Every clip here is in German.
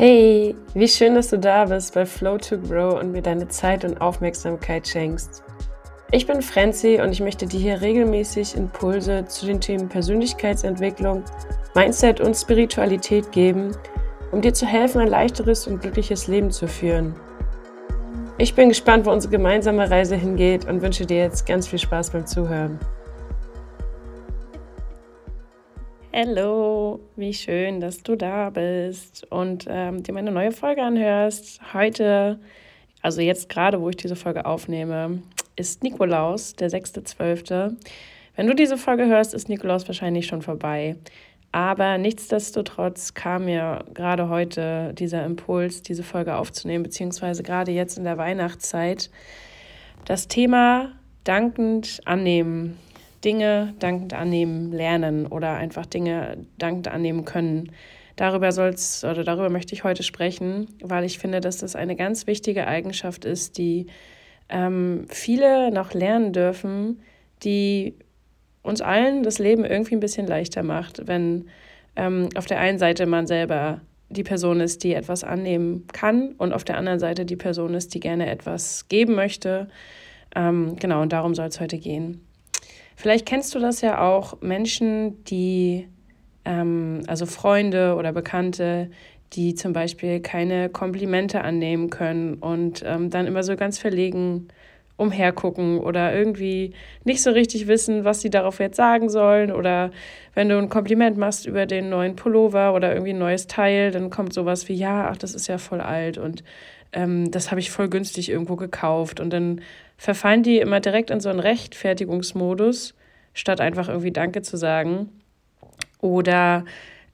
Hey, wie schön, dass du da bist bei Flow to Grow und mir deine Zeit und Aufmerksamkeit schenkst. Ich bin Franzi und ich möchte dir hier regelmäßig Impulse zu den Themen Persönlichkeitsentwicklung, Mindset und Spiritualität geben, um dir zu helfen, ein leichteres und glückliches Leben zu führen. Ich bin gespannt, wo unsere gemeinsame Reise hingeht und wünsche dir jetzt ganz viel Spaß beim Zuhören. Hallo, wie schön, dass du da bist und ähm, dir meine neue Folge anhörst. Heute, also jetzt gerade, wo ich diese Folge aufnehme, ist Nikolaus, der 6.12. Wenn du diese Folge hörst, ist Nikolaus wahrscheinlich schon vorbei. Aber nichtsdestotrotz kam mir gerade heute dieser Impuls, diese Folge aufzunehmen, beziehungsweise gerade jetzt in der Weihnachtszeit, das Thema dankend annehmen Dinge dankend annehmen lernen oder einfach Dinge dankend annehmen können. Darüber soll's oder darüber möchte ich heute sprechen, weil ich finde, dass das eine ganz wichtige Eigenschaft ist, die ähm, viele noch lernen dürfen, die uns allen das Leben irgendwie ein bisschen leichter macht, wenn ähm, auf der einen Seite man selber die Person ist, die etwas annehmen kann und auf der anderen Seite die Person ist, die gerne etwas geben möchte. Ähm, genau, und darum soll es heute gehen. Vielleicht kennst du das ja auch, Menschen, die, ähm, also Freunde oder Bekannte, die zum Beispiel keine Komplimente annehmen können und ähm, dann immer so ganz verlegen umhergucken oder irgendwie nicht so richtig wissen, was sie darauf jetzt sagen sollen. Oder wenn du ein Kompliment machst über den neuen Pullover oder irgendwie ein neues Teil, dann kommt sowas wie, ja, ach, das ist ja voll alt und ähm, das habe ich voll günstig irgendwo gekauft. Und dann verfallen die immer direkt in so einen Rechtfertigungsmodus, statt einfach irgendwie Danke zu sagen. Oder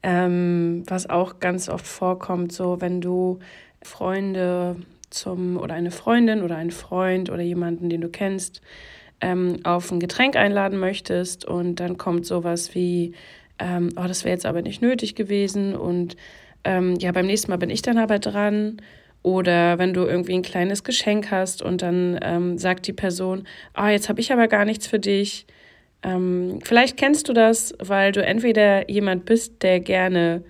ähm, was auch ganz oft vorkommt, so wenn du Freunde zum oder eine Freundin oder einen Freund oder jemanden, den du kennst, ähm, auf ein Getränk einladen möchtest und dann kommt sowas wie, ähm, oh, das wäre jetzt aber nicht nötig gewesen und ähm, ja, beim nächsten Mal bin ich dann aber dran oder wenn du irgendwie ein kleines Geschenk hast und dann ähm, sagt die Person, ah, oh, jetzt habe ich aber gar nichts für dich. Ähm, vielleicht kennst du das, weil du entweder jemand bist, der gerne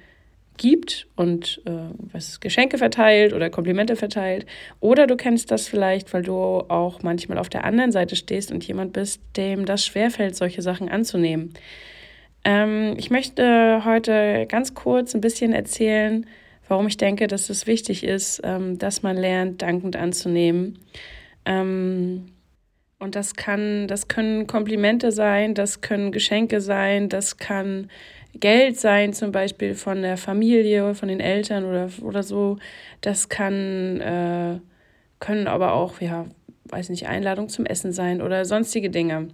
gibt und äh, was Geschenke verteilt oder Komplimente verteilt, oder du kennst das vielleicht, weil du auch manchmal auf der anderen Seite stehst und jemand bist, dem das schwerfällt, solche Sachen anzunehmen. Ähm, ich möchte heute ganz kurz ein bisschen erzählen, warum ich denke, dass es wichtig ist, ähm, dass man lernt, dankend anzunehmen. Ähm, und das kann, das können Komplimente sein, das können Geschenke sein, das kann Geld sein, zum Beispiel von der Familie, von den Eltern oder, oder so. Das kann, äh, können aber auch, ja, weiß nicht, Einladung zum Essen sein oder sonstige Dinge.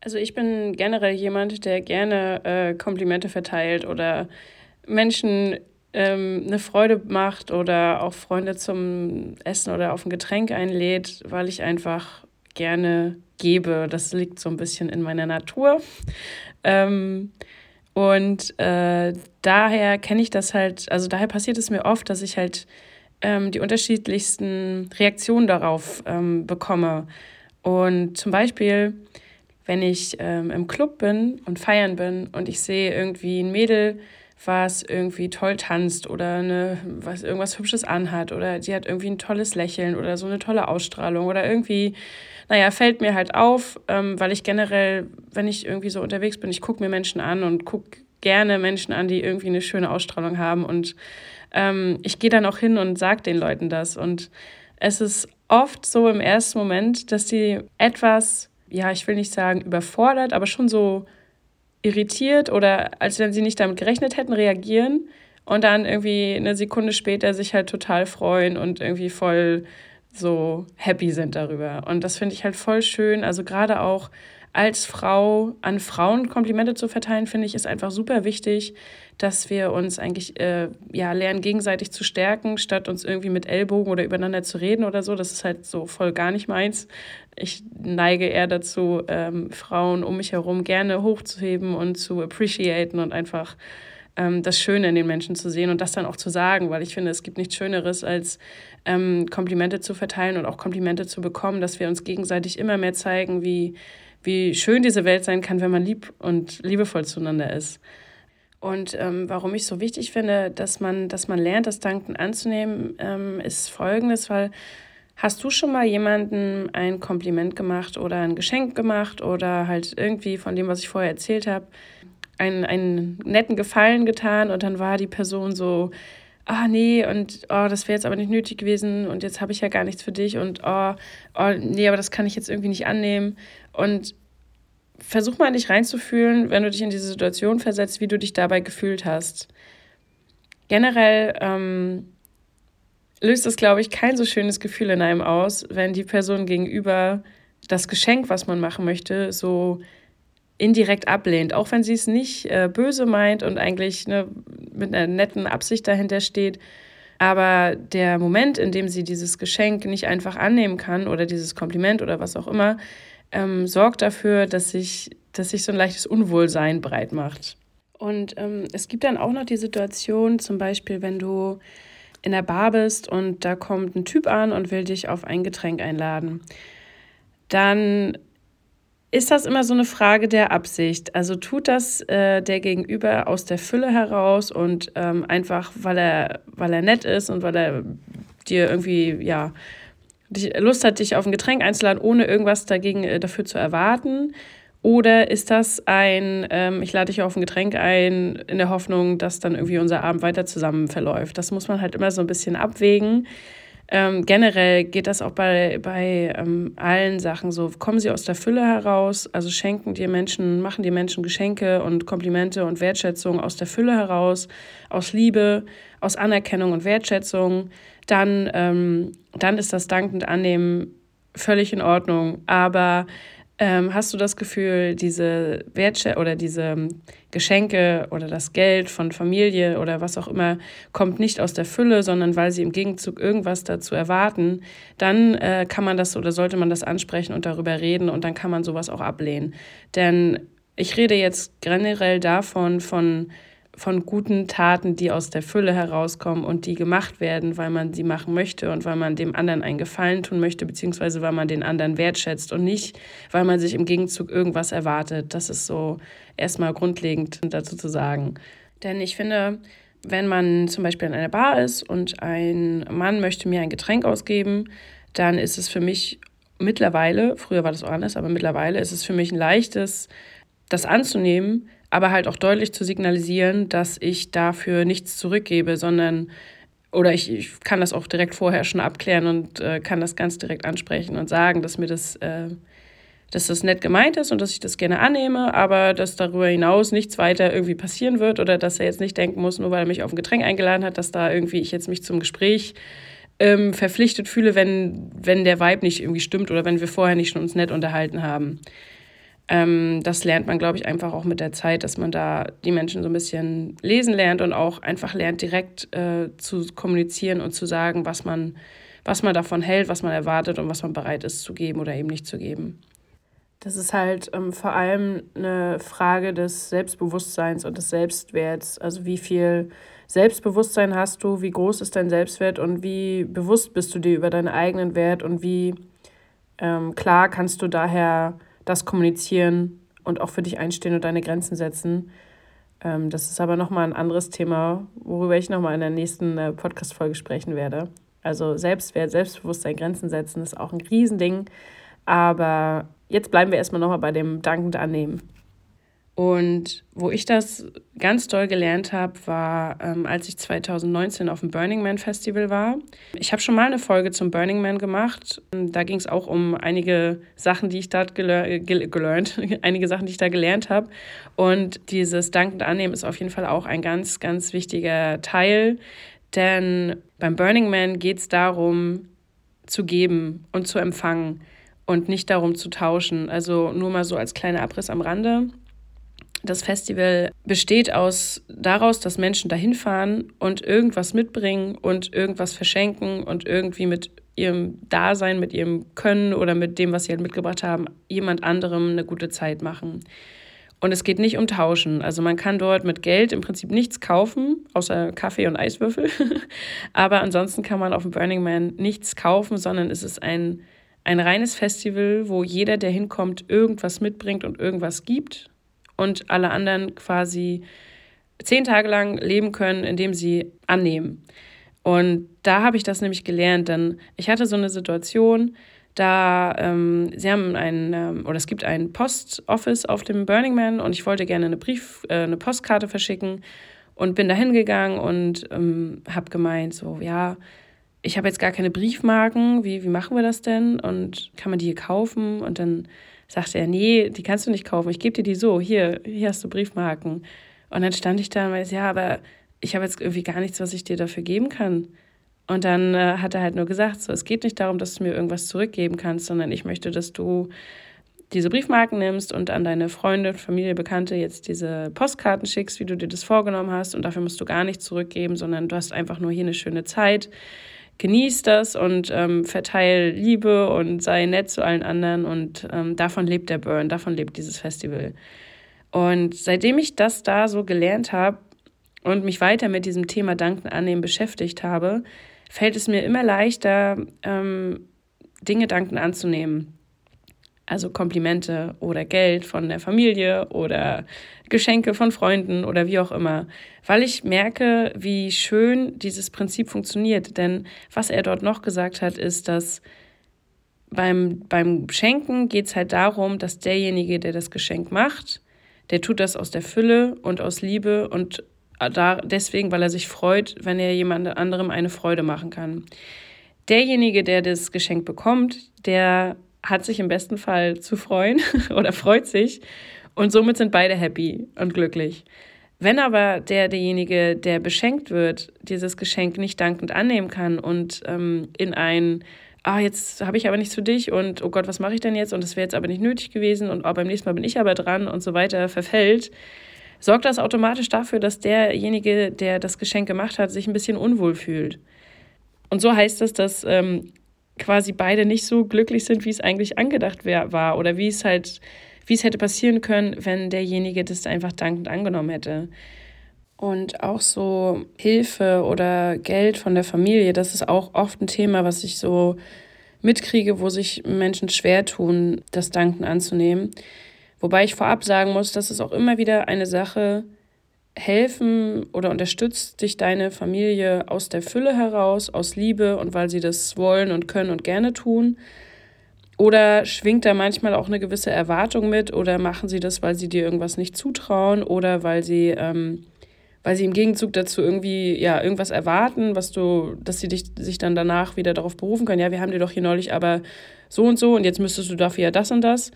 Also ich bin generell jemand, der gerne äh, Komplimente verteilt oder Menschen ähm, eine Freude macht oder auch Freunde zum Essen oder auf ein Getränk einlädt, weil ich einfach gerne gebe. Das liegt so ein bisschen in meiner Natur. Ähm, und äh, daher kenne ich das halt, also daher passiert es mir oft, dass ich halt ähm, die unterschiedlichsten Reaktionen darauf ähm, bekomme. Und zum Beispiel, wenn ich ähm, im Club bin und feiern bin und ich sehe irgendwie ein Mädel, was irgendwie toll tanzt oder eine, was irgendwas Hübsches anhat oder die hat irgendwie ein tolles Lächeln oder so eine tolle Ausstrahlung oder irgendwie, naja, fällt mir halt auf, ähm, weil ich generell, wenn ich irgendwie so unterwegs bin, ich gucke mir Menschen an und gucke gerne Menschen an, die irgendwie eine schöne Ausstrahlung haben und ähm, ich gehe dann auch hin und sage den Leuten das und es ist oft so im ersten Moment, dass sie etwas, ja, ich will nicht sagen überfordert, aber schon so irritiert oder als wenn sie nicht damit gerechnet hätten, reagieren und dann irgendwie eine Sekunde später sich halt total freuen und irgendwie voll so happy sind darüber. Und das finde ich halt voll schön. Also gerade auch als Frau an Frauen Komplimente zu verteilen, finde ich, ist einfach super wichtig, dass wir uns eigentlich äh, ja, lernen, gegenseitig zu stärken, statt uns irgendwie mit Ellbogen oder übereinander zu reden oder so. Das ist halt so voll gar nicht meins. Ich neige eher dazu, ähm, Frauen um mich herum gerne hochzuheben und zu appreciaten und einfach ähm, das Schöne in den Menschen zu sehen und das dann auch zu sagen, weil ich finde, es gibt nichts Schöneres, als ähm, Komplimente zu verteilen und auch Komplimente zu bekommen, dass wir uns gegenseitig immer mehr zeigen, wie wie schön diese Welt sein kann, wenn man lieb und liebevoll zueinander ist. Und ähm, warum ich so wichtig finde, dass man, dass man lernt, das Danken anzunehmen, ähm, ist folgendes, weil hast du schon mal jemandem ein Kompliment gemacht oder ein Geschenk gemacht oder halt irgendwie von dem, was ich vorher erzählt habe, einen, einen netten Gefallen getan und dann war die Person so, ah nee, und oh, das wäre jetzt aber nicht nötig gewesen und jetzt habe ich ja gar nichts für dich und oh, oh, nee, aber das kann ich jetzt irgendwie nicht annehmen. Und versuch mal dich reinzufühlen, wenn du dich in diese Situation versetzt, wie du dich dabei gefühlt hast. Generell ähm, löst es, glaube ich, kein so schönes Gefühl in einem aus, wenn die Person gegenüber das Geschenk, was man machen möchte, so indirekt ablehnt, auch wenn sie es nicht äh, böse meint und eigentlich ne, mit einer netten Absicht dahinter steht. Aber der Moment, in dem sie dieses Geschenk nicht einfach annehmen kann oder dieses Kompliment oder was auch immer, ähm, sorgt dafür, dass sich, dass sich so ein leichtes Unwohlsein breit macht. Und ähm, es gibt dann auch noch die Situation, zum Beispiel, wenn du in der Bar bist und da kommt ein Typ an und will dich auf ein Getränk einladen. Dann ist das immer so eine Frage der Absicht. Also tut das äh, der Gegenüber aus der Fülle heraus und ähm, einfach, weil er, weil er nett ist und weil er dir irgendwie, ja, Lust hat, dich auf ein Getränk einzuladen, ohne irgendwas dagegen äh, dafür zu erwarten? Oder ist das ein, ähm, ich lade dich auf ein Getränk ein, in der Hoffnung, dass dann irgendwie unser Abend weiter zusammen verläuft? Das muss man halt immer so ein bisschen abwägen. Ähm, generell geht das auch bei, bei ähm, allen Sachen so. Kommen sie aus der Fülle heraus, also schenken dir Menschen, machen dir Menschen Geschenke und Komplimente und Wertschätzung aus der Fülle heraus, aus Liebe, aus Anerkennung und Wertschätzung, dann, ähm, dann ist das dankend annehmen völlig in Ordnung. Aber ähm, hast du das Gefühl, diese Wertschätzung oder diese Geschenke oder das Geld von Familie oder was auch immer kommt nicht aus der Fülle, sondern weil sie im Gegenzug irgendwas dazu erwarten, dann äh, kann man das oder sollte man das ansprechen und darüber reden und dann kann man sowas auch ablehnen. Denn ich rede jetzt generell davon, von von guten Taten, die aus der Fülle herauskommen und die gemacht werden, weil man sie machen möchte und weil man dem anderen einen Gefallen tun möchte, beziehungsweise weil man den anderen wertschätzt und nicht, weil man sich im Gegenzug irgendwas erwartet. Das ist so erstmal grundlegend dazu zu sagen. Denn ich finde, wenn man zum Beispiel in einer Bar ist und ein Mann möchte mir ein Getränk ausgeben, dann ist es für mich mittlerweile, früher war das auch anders, aber mittlerweile ist es für mich ein leichtes, das anzunehmen, aber halt auch deutlich zu signalisieren, dass ich dafür nichts zurückgebe, sondern oder ich, ich kann das auch direkt vorher schon abklären und äh, kann das ganz direkt ansprechen und sagen, dass mir das, äh, dass das nett gemeint ist und dass ich das gerne annehme, aber dass darüber hinaus nichts weiter irgendwie passieren wird oder dass er jetzt nicht denken muss, nur weil er mich auf ein Getränk eingeladen hat, dass da irgendwie ich jetzt mich zum Gespräch ähm, verpflichtet fühle, wenn, wenn der Vibe nicht irgendwie stimmt oder wenn wir vorher nicht schon uns nett unterhalten haben. Ähm, das lernt man, glaube ich, einfach auch mit der Zeit, dass man da die Menschen so ein bisschen lesen lernt und auch einfach lernt, direkt äh, zu kommunizieren und zu sagen, was man, was man davon hält, was man erwartet und was man bereit ist zu geben oder eben nicht zu geben. Das ist halt ähm, vor allem eine Frage des Selbstbewusstseins und des Selbstwerts. Also wie viel Selbstbewusstsein hast du, wie groß ist dein Selbstwert und wie bewusst bist du dir über deinen eigenen Wert und wie ähm, klar kannst du daher das kommunizieren und auch für dich einstehen und deine Grenzen setzen. Ähm, das ist aber nochmal ein anderes Thema, worüber ich nochmal in der nächsten äh, Podcast-Folge sprechen werde. Also Selbstwert, Selbstbewusstsein, Grenzen setzen ist auch ein Riesending. Aber jetzt bleiben wir erstmal nochmal bei dem dankend annehmen. Und wo ich das ganz doll gelernt habe, war, ähm, als ich 2019 auf dem Burning Man Festival war. Ich habe schon mal eine Folge zum Burning Man gemacht. Da ging es auch um einige Sachen, die ich dort geler gel gelernt, einige Sachen, die ich da gelernt habe. Und dieses Dankend Annehmen ist auf jeden Fall auch ein ganz, ganz wichtiger Teil. Denn beim Burning Man geht es darum, zu geben und zu empfangen und nicht darum zu tauschen. Also nur mal so als kleiner Abriss am Rande. Das Festival besteht aus daraus, dass Menschen dahin fahren und irgendwas mitbringen und irgendwas verschenken und irgendwie mit ihrem Dasein, mit ihrem Können oder mit dem, was sie halt mitgebracht haben, jemand anderem eine gute Zeit machen. Und es geht nicht um Tauschen. Also man kann dort mit Geld im Prinzip nichts kaufen, außer Kaffee und Eiswürfel. Aber ansonsten kann man auf dem Burning Man nichts kaufen, sondern es ist ein, ein reines Festival, wo jeder, der hinkommt, irgendwas mitbringt und irgendwas gibt und alle anderen quasi zehn Tage lang leben können, indem sie annehmen. Und da habe ich das nämlich gelernt, denn ich hatte so eine Situation, da ähm, sie haben ein ähm, oder es gibt ein Postoffice auf dem Burning Man und ich wollte gerne eine Brief, äh, eine Postkarte verschicken und bin da hingegangen und ähm, habe gemeint so ja ich habe jetzt gar keine Briefmarken wie wie machen wir das denn und kann man die hier kaufen und dann sagte er nee die kannst du nicht kaufen ich gebe dir die so hier hier hast du Briefmarken und dann stand ich da und meinte ja aber ich habe jetzt irgendwie gar nichts was ich dir dafür geben kann und dann äh, hat er halt nur gesagt, so, es geht nicht darum, dass du mir irgendwas zurückgeben kannst, sondern ich möchte, dass du diese Briefmarken nimmst und an deine Freunde, Familie, Bekannte jetzt diese Postkarten schickst, wie du dir das vorgenommen hast. Und dafür musst du gar nichts zurückgeben, sondern du hast einfach nur hier eine schöne Zeit. Genieß das und ähm, verteil Liebe und sei nett zu allen anderen. Und ähm, davon lebt der Burn, davon lebt dieses Festival. Und seitdem ich das da so gelernt habe und mich weiter mit diesem Thema Danken annehmen beschäftigt habe, fällt es mir immer leichter, ähm, Dinge danken anzunehmen. Also Komplimente oder Geld von der Familie oder Geschenke von Freunden oder wie auch immer. Weil ich merke, wie schön dieses Prinzip funktioniert. Denn was er dort noch gesagt hat, ist, dass beim, beim Schenken geht es halt darum, dass derjenige, der das Geschenk macht, der tut das aus der Fülle und aus Liebe und da, deswegen, weil er sich freut, wenn er jemand anderem eine Freude machen kann. Derjenige, der das Geschenk bekommt, der hat sich im besten Fall zu freuen oder freut sich und somit sind beide happy und glücklich. Wenn aber der, derjenige, der beschenkt wird, dieses Geschenk nicht dankend annehmen kann und ähm, in ein, ah, jetzt habe ich aber nichts für dich und oh Gott, was mache ich denn jetzt und das wäre jetzt aber nicht nötig gewesen und oh, beim nächsten Mal bin ich aber dran und so weiter verfällt, sorgt das automatisch dafür, dass derjenige, der das Geschenk gemacht hat, sich ein bisschen unwohl fühlt. Und so heißt es, dass ähm, quasi beide nicht so glücklich sind, wie es eigentlich angedacht wär, war oder wie es halt, wie es hätte passieren können, wenn derjenige das einfach dankend angenommen hätte. Und auch so Hilfe oder Geld von der Familie, das ist auch oft ein Thema, was ich so mitkriege, wo sich Menschen schwer tun, das Danken anzunehmen. Wobei ich vorab sagen muss, dass es auch immer wieder eine Sache helfen oder unterstützt dich deine Familie aus der Fülle heraus, aus Liebe und weil sie das wollen und können und gerne tun. Oder schwingt da manchmal auch eine gewisse Erwartung mit oder machen sie das, weil sie dir irgendwas nicht zutrauen oder weil sie, ähm, weil sie im Gegenzug dazu irgendwie ja irgendwas erwarten, was du, dass sie dich sich dann danach wieder darauf berufen können, ja, wir haben dir doch hier neulich aber so und so und jetzt müsstest du dafür ja das und das.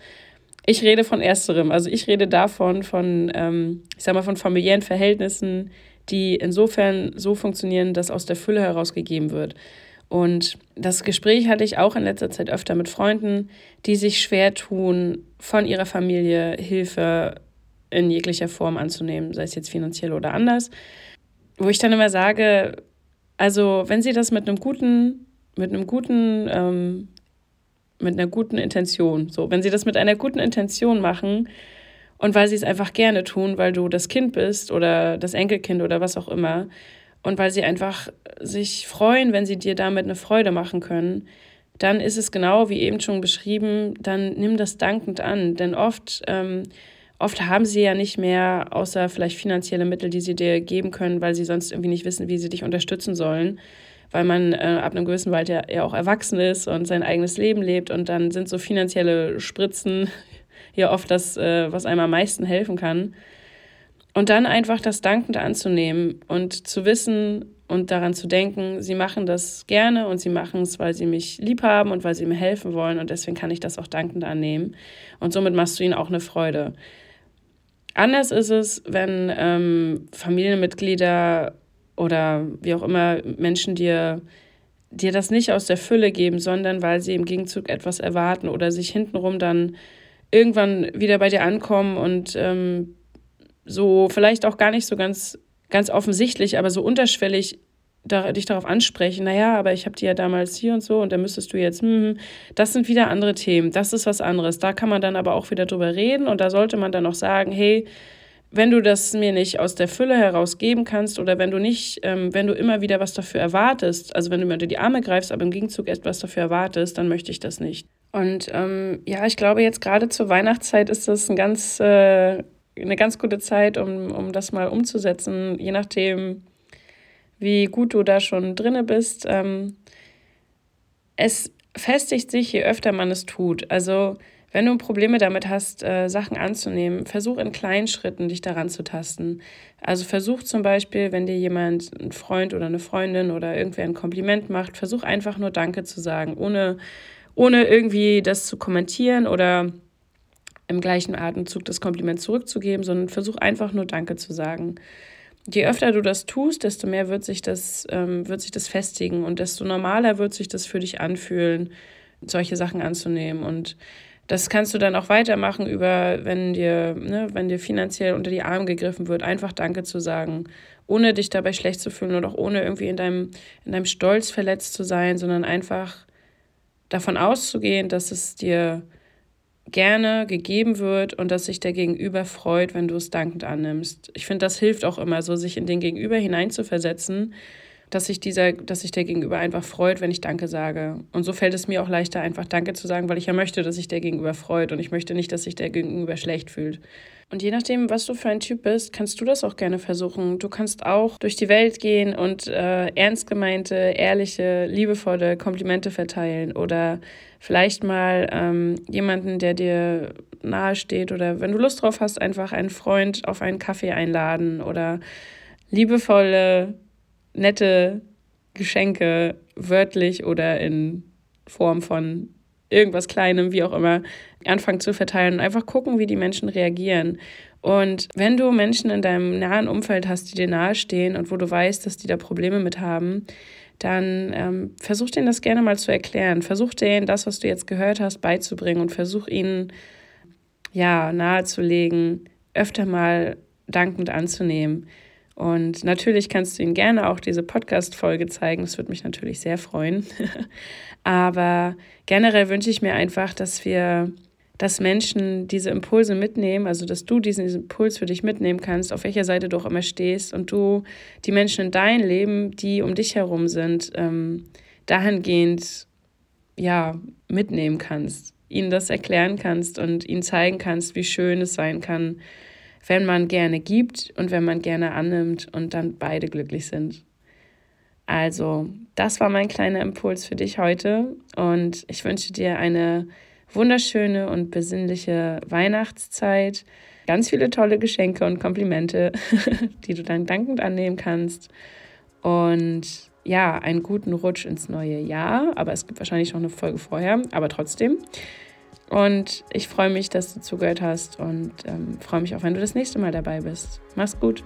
Ich rede von ersterem. Also ich rede davon, von, ähm, ich sag mal, von familiären Verhältnissen, die insofern so funktionieren, dass aus der Fülle herausgegeben wird. Und das Gespräch hatte ich auch in letzter Zeit öfter mit Freunden, die sich schwer tun, von ihrer Familie Hilfe in jeglicher Form anzunehmen, sei es jetzt finanziell oder anders. Wo ich dann immer sage, also wenn sie das mit einem guten, mit einem guten ähm, mit einer guten Intention. So, wenn sie das mit einer guten Intention machen und weil sie es einfach gerne tun, weil du das Kind bist oder das Enkelkind oder was auch immer und weil sie einfach sich freuen, wenn sie dir damit eine Freude machen können, dann ist es genau wie eben schon beschrieben, dann nimm das dankend an, denn oft ähm, oft haben sie ja nicht mehr außer vielleicht finanzielle Mittel, die sie dir geben können, weil sie sonst irgendwie nicht wissen, wie sie dich unterstützen sollen weil man äh, ab einem gewissen Alter ja auch erwachsen ist und sein eigenes Leben lebt. Und dann sind so finanzielle Spritzen ja oft das, äh, was einem am meisten helfen kann. Und dann einfach das Dankende anzunehmen und zu wissen und daran zu denken, sie machen das gerne und sie machen es, weil sie mich lieb haben und weil sie mir helfen wollen. Und deswegen kann ich das auch dankend annehmen. Und somit machst du ihnen auch eine Freude. Anders ist es, wenn ähm, Familienmitglieder oder wie auch immer Menschen dir, dir das nicht aus der Fülle geben, sondern weil sie im Gegenzug etwas erwarten oder sich hintenrum dann irgendwann wieder bei dir ankommen und ähm, so vielleicht auch gar nicht so ganz, ganz offensichtlich, aber so unterschwellig da, dich darauf ansprechen, naja, aber ich habe die ja damals hier und so und da müsstest du jetzt, hm, hm, das sind wieder andere Themen, das ist was anderes. Da kann man dann aber auch wieder drüber reden und da sollte man dann auch sagen, hey, wenn du das mir nicht aus der Fülle heraus geben kannst oder wenn du nicht, ähm, wenn du immer wieder was dafür erwartest, also wenn du mir unter die Arme greifst, aber im Gegenzug etwas dafür erwartest, dann möchte ich das nicht. Und ähm, ja, ich glaube, jetzt gerade zur Weihnachtszeit ist das ein ganz, äh, eine ganz gute Zeit, um, um das mal umzusetzen, je nachdem, wie gut du da schon drinne bist. Ähm, es festigt sich, je öfter man es tut. Also wenn du Probleme damit hast, äh, Sachen anzunehmen, versuch in kleinen Schritten dich daran zu tasten. Also versuch zum Beispiel, wenn dir jemand, ein Freund oder eine Freundin oder irgendwer ein Kompliment macht, versuch einfach nur Danke zu sagen, ohne, ohne irgendwie das zu kommentieren oder im gleichen Atemzug das Kompliment zurückzugeben, sondern versuch einfach nur Danke zu sagen. Je öfter du das tust, desto mehr wird sich das, ähm, wird sich das festigen und desto normaler wird sich das für dich anfühlen, solche Sachen anzunehmen. Und das kannst du dann auch weitermachen über, wenn dir, ne, wenn dir finanziell unter die Arme gegriffen wird, einfach Danke zu sagen, ohne dich dabei schlecht zu fühlen und auch ohne irgendwie in deinem, in deinem Stolz verletzt zu sein, sondern einfach davon auszugehen, dass es dir gerne gegeben wird und dass sich der Gegenüber freut, wenn du es dankend annimmst. Ich finde, das hilft auch immer so, sich in den Gegenüber hineinzuversetzen dass sich dieser, dass sich der Gegenüber einfach freut, wenn ich Danke sage. Und so fällt es mir auch leichter, einfach Danke zu sagen, weil ich ja möchte, dass sich der Gegenüber freut und ich möchte nicht, dass sich der Gegenüber schlecht fühlt. Und je nachdem, was du für ein Typ bist, kannst du das auch gerne versuchen. Du kannst auch durch die Welt gehen und äh, ernst gemeinte, ehrliche, liebevolle Komplimente verteilen oder vielleicht mal ähm, jemanden, der dir nahe steht oder wenn du Lust drauf hast, einfach einen Freund auf einen Kaffee einladen oder liebevolle nette Geschenke wörtlich oder in Form von irgendwas Kleinem, wie auch immer, anfangen zu verteilen und einfach gucken, wie die Menschen reagieren. Und wenn du Menschen in deinem nahen Umfeld hast, die dir nahestehen und wo du weißt, dass die da Probleme mit haben, dann ähm, versuch denen das gerne mal zu erklären. Versuch denen das, was du jetzt gehört hast, beizubringen und versuch ihnen ja nahezulegen, öfter mal dankend anzunehmen. Und natürlich kannst du ihm gerne auch diese Podcast-Folge zeigen. Das würde mich natürlich sehr freuen. Aber generell wünsche ich mir einfach, dass wir, dass Menschen diese Impulse mitnehmen, also dass du diesen Impuls für dich mitnehmen kannst, auf welcher Seite du auch immer stehst und du die Menschen in deinem Leben, die um dich herum sind, ähm, dahingehend ja mitnehmen kannst, ihnen das erklären kannst und ihnen zeigen kannst, wie schön es sein kann, wenn man gerne gibt und wenn man gerne annimmt und dann beide glücklich sind. Also, das war mein kleiner Impuls für dich heute und ich wünsche dir eine wunderschöne und besinnliche Weihnachtszeit. Ganz viele tolle Geschenke und Komplimente, die du dann dankend annehmen kannst. Und ja, einen guten Rutsch ins neue Jahr. Aber es gibt wahrscheinlich noch eine Folge vorher, aber trotzdem. Und ich freue mich, dass du zugehört hast und ähm, freue mich auch, wenn du das nächste Mal dabei bist. Mach's gut.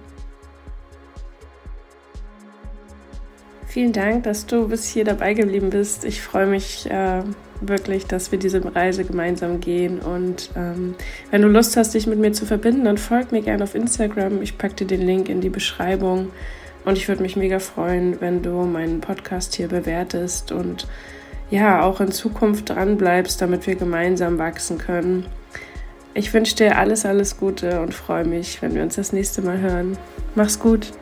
Vielen Dank, dass du bis hier dabei geblieben bist. Ich freue mich äh, wirklich, dass wir diese Reise gemeinsam gehen. Und ähm, wenn du Lust hast, dich mit mir zu verbinden, dann folg mir gerne auf Instagram. Ich packe dir den Link in die Beschreibung. Und ich würde mich mega freuen, wenn du meinen Podcast hier bewertest und ja auch in Zukunft dran bleibst, damit wir gemeinsam wachsen können. Ich wünsche dir alles, alles Gute und freue mich, wenn wir uns das nächste Mal hören. Mach's gut.